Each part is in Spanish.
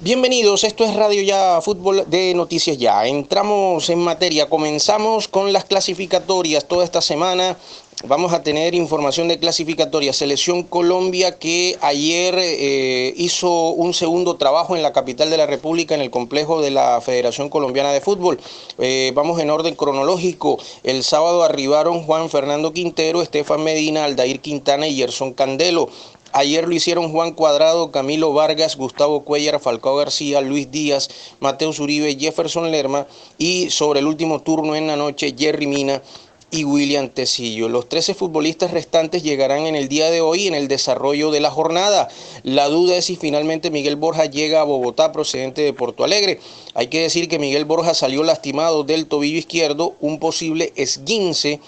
Bienvenidos, esto es Radio Ya Fútbol de Noticias Ya. Entramos en materia, comenzamos con las clasificatorias toda esta semana. Vamos a tener información de clasificatoria. Selección Colombia que ayer eh, hizo un segundo trabajo en la capital de la República, en el complejo de la Federación Colombiana de Fútbol. Eh, vamos en orden cronológico. El sábado arribaron Juan Fernando Quintero, Estefan Medina, Aldair Quintana y Gerson Candelo. Ayer lo hicieron Juan Cuadrado, Camilo Vargas, Gustavo Cuellar, Falcao García, Luis Díaz, Mateo Zuribe, Jefferson Lerma y sobre el último turno en la noche Jerry Mina y William Tecillo. Los 13 futbolistas restantes llegarán en el día de hoy en el desarrollo de la jornada. La duda es si finalmente Miguel Borja llega a Bogotá procedente de Porto Alegre. Hay que decir que Miguel Borja salió lastimado del tobillo izquierdo, un posible esguince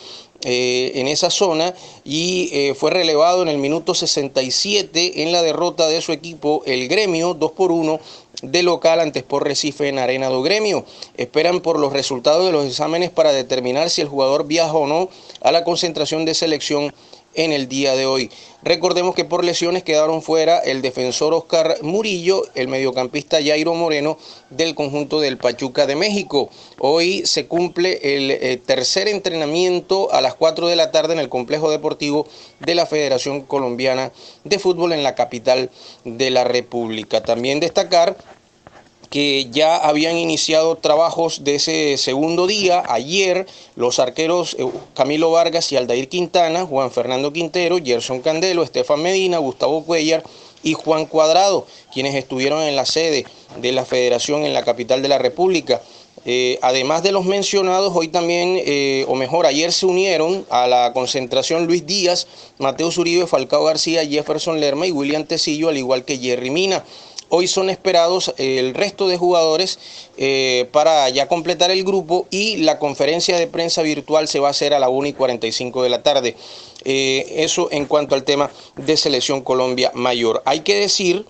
eh, en esa zona y eh, fue relevado en el minuto 67 en la derrota de su equipo, el Gremio, 2 por 1 de local ante Sport Recife en Arena do Gremio. Esperan por los resultados de los exámenes para determinar si el jugador viaja o no a la concentración de selección en el día de hoy. Recordemos que por lesiones quedaron fuera el defensor Oscar Murillo, el mediocampista Jairo Moreno del conjunto del Pachuca de México. Hoy se cumple el eh, tercer entrenamiento a las 4 de la tarde en el complejo deportivo de la Federación Colombiana de Fútbol en la capital de la República. También destacar que ya habían iniciado trabajos de ese segundo día. Ayer los arqueros eh, Camilo Vargas y Aldair Quintana, Juan Fernando Quintero, Gerson Candelo, Estefan Medina, Gustavo Cuellar y Juan Cuadrado, quienes estuvieron en la sede de la federación en la capital de la República. Eh, además de los mencionados, hoy también, eh, o mejor, ayer se unieron a la concentración Luis Díaz, Mateo Zuribe, Falcao García, Jefferson Lerma y William Tecillo, al igual que Jerry Mina. Hoy son esperados el resto de jugadores eh, para ya completar el grupo y la conferencia de prensa virtual se va a hacer a la 1 y 45 de la tarde. Eh, eso en cuanto al tema de selección Colombia mayor. Hay que decir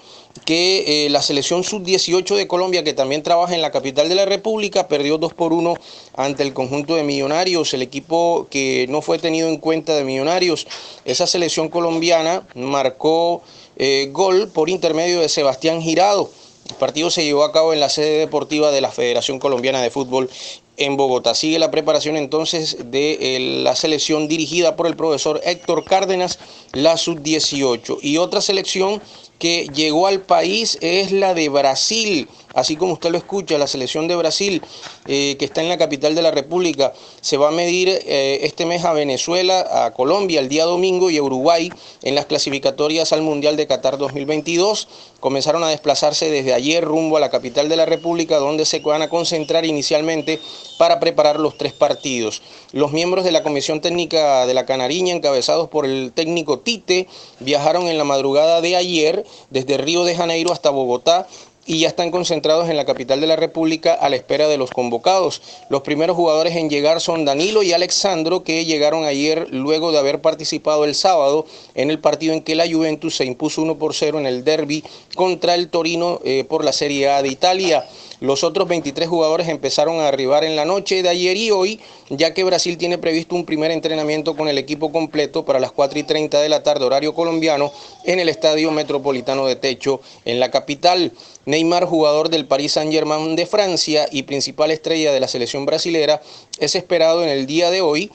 que eh, la selección sub-18 de Colombia, que también trabaja en la capital de la República, perdió 2 por 1 ante el conjunto de Millonarios, el equipo que no fue tenido en cuenta de Millonarios. Esa selección colombiana marcó eh, gol por intermedio de Sebastián Girado. El partido se llevó a cabo en la sede deportiva de la Federación Colombiana de Fútbol en Bogotá. Sigue la preparación entonces de eh, la selección dirigida por el profesor Héctor Cárdenas, la sub-18. Y otra selección que llegó al país es la de Brasil así como usted lo escucha, la selección de Brasil, eh, que está en la capital de la República, se va a medir eh, este mes a Venezuela, a Colombia el día domingo y a Uruguay en las clasificatorias al Mundial de Qatar 2022. Comenzaron a desplazarse desde ayer rumbo a la capital de la República, donde se van a concentrar inicialmente para preparar los tres partidos. Los miembros de la Comisión Técnica de la Canariña, encabezados por el técnico Tite, viajaron en la madrugada de ayer desde Río de Janeiro hasta Bogotá y ya están concentrados en la capital de la República a la espera de los convocados. Los primeros jugadores en llegar son Danilo y Alexandro, que llegaron ayer luego de haber participado el sábado en el partido en que la Juventus se impuso 1 por 0 en el derby contra el Torino eh, por la Serie A de Italia. Los otros 23 jugadores empezaron a arribar en la noche de ayer y hoy, ya que Brasil tiene previsto un primer entrenamiento con el equipo completo para las 4 y 30 de la tarde, horario colombiano, en el Estadio Metropolitano de Techo, en la capital. Neymar, jugador del Paris Saint-Germain de Francia y principal estrella de la selección brasilera, es esperado en el día de hoy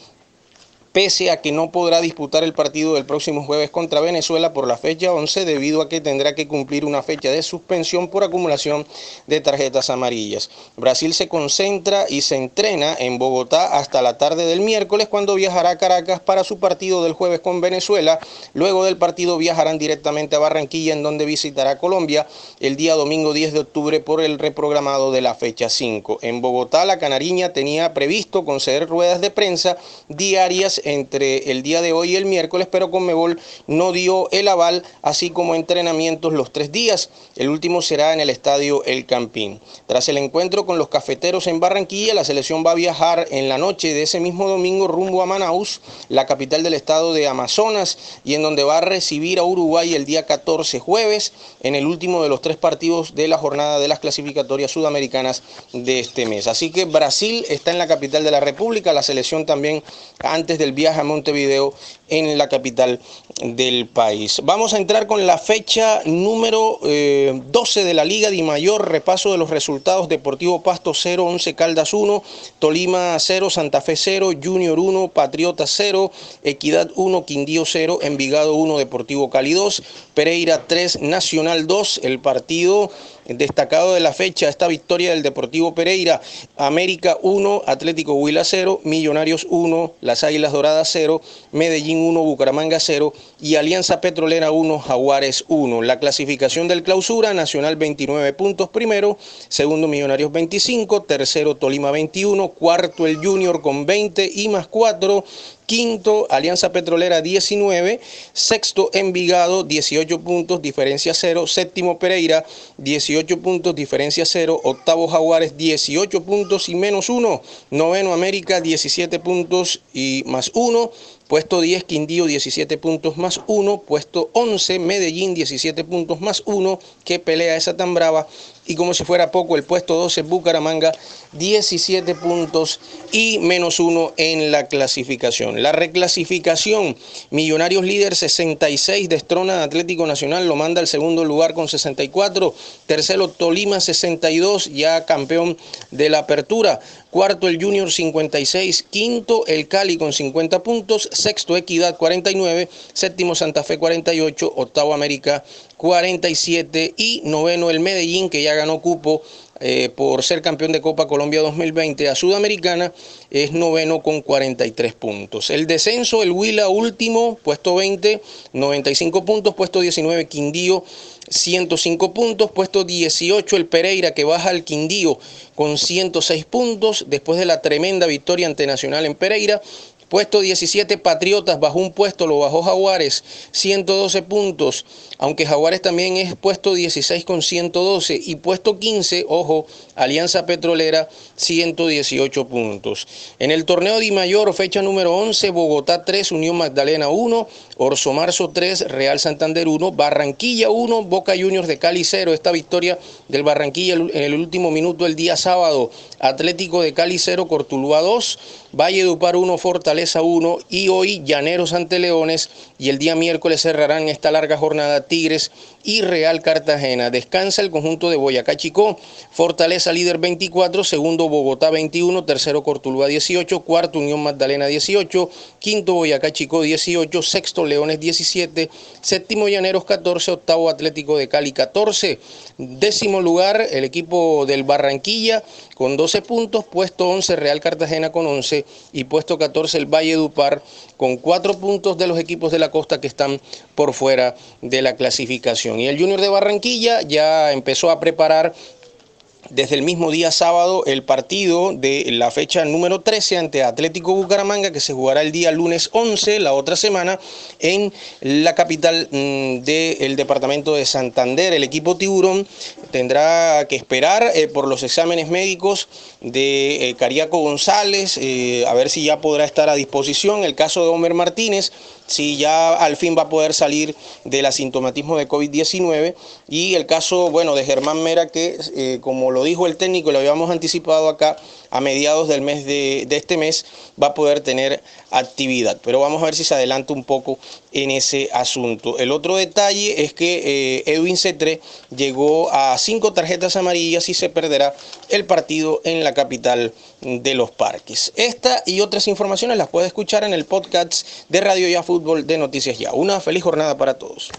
pese a que no podrá disputar el partido del próximo jueves contra Venezuela por la fecha 11 debido a que tendrá que cumplir una fecha de suspensión por acumulación de tarjetas amarillas. Brasil se concentra y se entrena en Bogotá hasta la tarde del miércoles cuando viajará a Caracas para su partido del jueves con Venezuela. Luego del partido viajarán directamente a Barranquilla en donde visitará Colombia el día domingo 10 de octubre por el reprogramado de la fecha 5. En Bogotá la Canariña tenía previsto conceder ruedas de prensa diarias entre el día de hoy y el miércoles, pero Conmebol no dio el aval, así como entrenamientos los tres días. El último será en el estadio El Campín. Tras el encuentro con los cafeteros en Barranquilla, la selección va a viajar en la noche de ese mismo domingo rumbo a Manaus, la capital del estado de Amazonas, y en donde va a recibir a Uruguay el día 14 jueves, en el último de los tres partidos de la jornada de las clasificatorias sudamericanas de este mes. Así que Brasil está en la capital de la República, la selección también antes del viaje a Montevideo en la capital del país. Vamos a entrar con la fecha número 12 eh, de la Liga de Mayor, repaso de los resultados, Deportivo Pasto 0, 11 Caldas 1, Tolima 0, Santa Fe 0, Junior 1, Patriota 0, Equidad 1, Quindío 0, Envigado 1, Deportivo Cali 2, Pereira 3, Nacional 2, el partido destacado de la fecha, esta victoria del Deportivo Pereira, América 1, Atlético Huila 0, Millonarios 1, Las Águilas Doradas 0, Medellín 1, Bucaramanga 0 y Alianza Petrolera 1, Jaguares 1. La clasificación del clausura, Nacional 29 puntos primero, segundo Millonarios 25, tercero Tolima 21, cuarto el Junior con 20 y más 4, Quinto, Alianza Petrolera 19. Sexto, Envigado 18 puntos, diferencia 0. Séptimo, Pereira 18 puntos, diferencia 0. Octavo, Jaguares 18 puntos y menos 1. Noveno, América 17 puntos y más 1. Puesto 10, Quindío 17 puntos más 1. Puesto 11, Medellín 17 puntos más 1. Qué pelea esa tan brava y como si fuera poco, el puesto 12 Bucaramanga, 17 puntos y menos uno en la clasificación. La reclasificación, Millonarios líder 66, destrona Atlético Nacional, lo manda al segundo lugar con 64, tercero Tolima 62, ya campeón de la apertura, cuarto el Junior 56, quinto el Cali con 50 puntos, sexto Equidad 49, séptimo Santa Fe 48, octavo América 47 y noveno el Medellín que ya ganó cupo eh, por ser campeón de Copa Colombia 2020 a Sudamericana, es noveno con 43 puntos. El descenso, el Huila último, puesto 20, 95 puntos, puesto 19 Quindío, 105 puntos, puesto 18 el Pereira que baja al Quindío con 106 puntos después de la tremenda victoria ante Nacional en Pereira, Puesto 17, Patriotas, bajó un puesto, lo bajó Jaguares, 112 puntos, aunque Jaguares también es puesto 16 con 112 y puesto 15, ojo, Alianza Petrolera, 118 puntos. En el torneo de Mayor, fecha número 11, Bogotá 3, Unión Magdalena 1, Orso Marzo 3, Real Santander 1, Barranquilla 1, Boca Juniors de Cali 0. Esta victoria del Barranquilla en el último minuto el día sábado, Atlético de Cali 0, Cortulúa 2, Valle Dupar 1, Fortaleza 1 y hoy Llaneros ante Leones y el día miércoles cerrarán esta larga jornada Tigres y Real Cartagena. Descansa el conjunto de Boyacá Chicó, Fortaleza líder 24, segundo Bogotá 21, tercero Cortulúa 18, cuarto Unión Magdalena 18, quinto Boyacá Chicó 18, sexto Leones 17, séptimo Llaneros 14, octavo Atlético de Cali 14, décimo lugar el equipo del Barranquilla con 12 puntos, puesto 11 Real Cartagena con 11 y puesto 14 el Valle Dupar con 4 puntos de los equipos de la costa que están por fuera de la clasificación. Y el Junior de Barranquilla ya empezó a preparar desde el mismo día sábado el partido de la fecha número 13 ante Atlético Bucaramanga que se jugará el día lunes 11, la otra semana, en la capital mm, del departamento de Santander. El equipo Tiburón tendrá que esperar eh, por los exámenes médicos de eh, Cariaco González, eh, a ver si ya podrá estar a disposición. El caso de Homer Martínez, si ya al fin va a poder salir del asintomatismo de COVID-19. Y el caso, bueno, de Germán Mera, que como lo dijo el técnico, lo habíamos anticipado acá, a mediados del mes de, este mes va a poder tener actividad. Pero vamos a ver si se adelanta un poco en ese asunto. El otro detalle es que Edwin Cetre llegó a cinco tarjetas amarillas y se perderá el partido en la capital de los parques. Esta y otras informaciones las puede escuchar en el podcast de Radio Ya Fútbol de Noticias Ya. Una feliz jornada para todos.